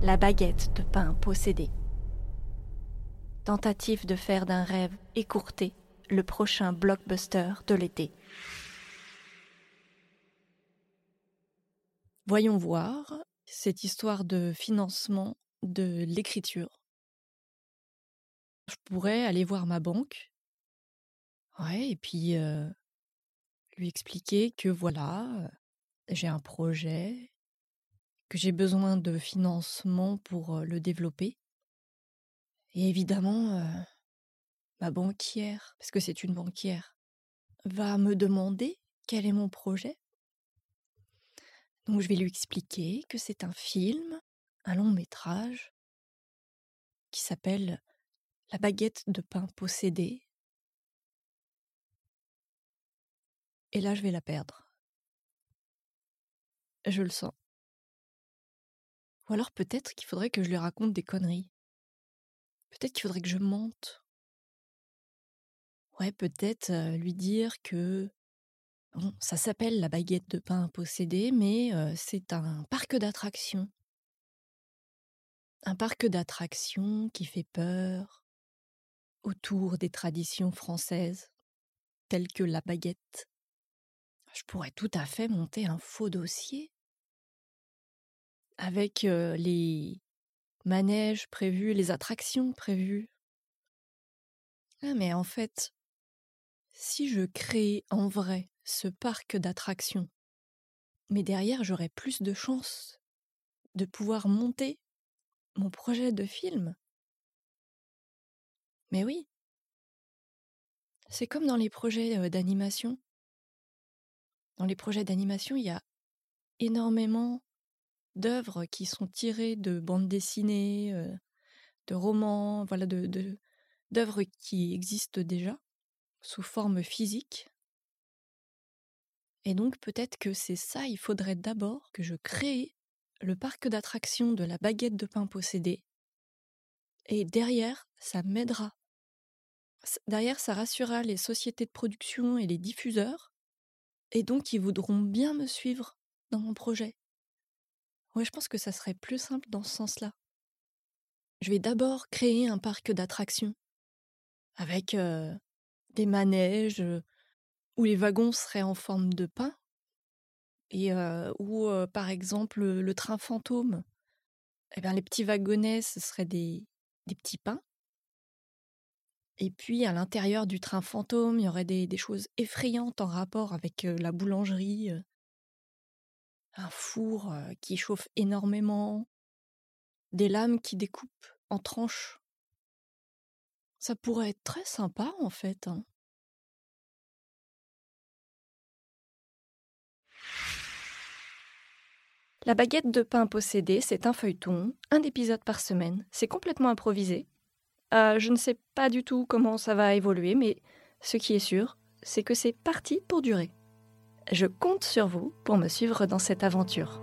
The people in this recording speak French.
La baguette de pain possédée. Tentative de faire d'un rêve écourté le prochain blockbuster de l'été. Voyons voir cette histoire de financement de l'écriture. Je pourrais aller voir ma banque. Ouais, et puis euh, lui expliquer que voilà, euh, j'ai un projet, que j'ai besoin de financement pour le développer. Et évidemment, ma banquière, parce que c'est une banquière, va me demander quel est mon projet. Donc je vais lui expliquer que c'est un film, un long métrage, qui s'appelle La baguette de pain possédée. Et là, je vais la perdre. Je le sens. Ou alors peut-être qu'il faudrait que je lui raconte des conneries. Peut-être qu'il faudrait que je mente. Ouais, peut-être lui dire que bon, ça s'appelle la baguette de pain possédée, mais c'est un parc d'attractions. Un parc d'attractions qui fait peur autour des traditions françaises, telles que la baguette. Je pourrais tout à fait monter un faux dossier avec les manèges prévus, les attractions prévues. Ah mais en fait, si je crée en vrai ce parc d'attractions, mais derrière j'aurais plus de chances de pouvoir monter mon projet de film? Mais oui. C'est comme dans les projets d'animation. Dans les projets d'animation, il y a énormément d'œuvres qui sont tirées de bandes dessinées, de romans, voilà, de, d'œuvres qui existent déjà sous forme physique. Et donc peut-être que c'est ça, il faudrait d'abord que je crée le parc d'attractions de la baguette de pain possédée. Et derrière, ça m'aidera. Derrière, ça rassurera les sociétés de production et les diffuseurs. Et donc, ils voudront bien me suivre dans mon projet. Ouais, je pense que ça serait plus simple dans ce sens-là. Je vais d'abord créer un parc d'attractions avec des manèges où les wagons seraient en forme de pain et où, par exemple, le train fantôme, eh bien, les petits wagonnets, ce seraient des, petits pains. Et puis, à l'intérieur du train fantôme, il y aurait des choses effrayantes en rapport avec la boulangerie un four qui chauffe énormément, des lames qui découpent en tranches. Ça pourrait être très sympa en fait. Hein. La baguette de pain possédée, c'est un feuilleton, un épisode par semaine. C'est complètement improvisé. je ne sais pas du tout comment ça va évoluer, mais ce qui est sûr, c'est que c'est parti pour durer. Je compte sur vous pour me suivre dans cette aventure.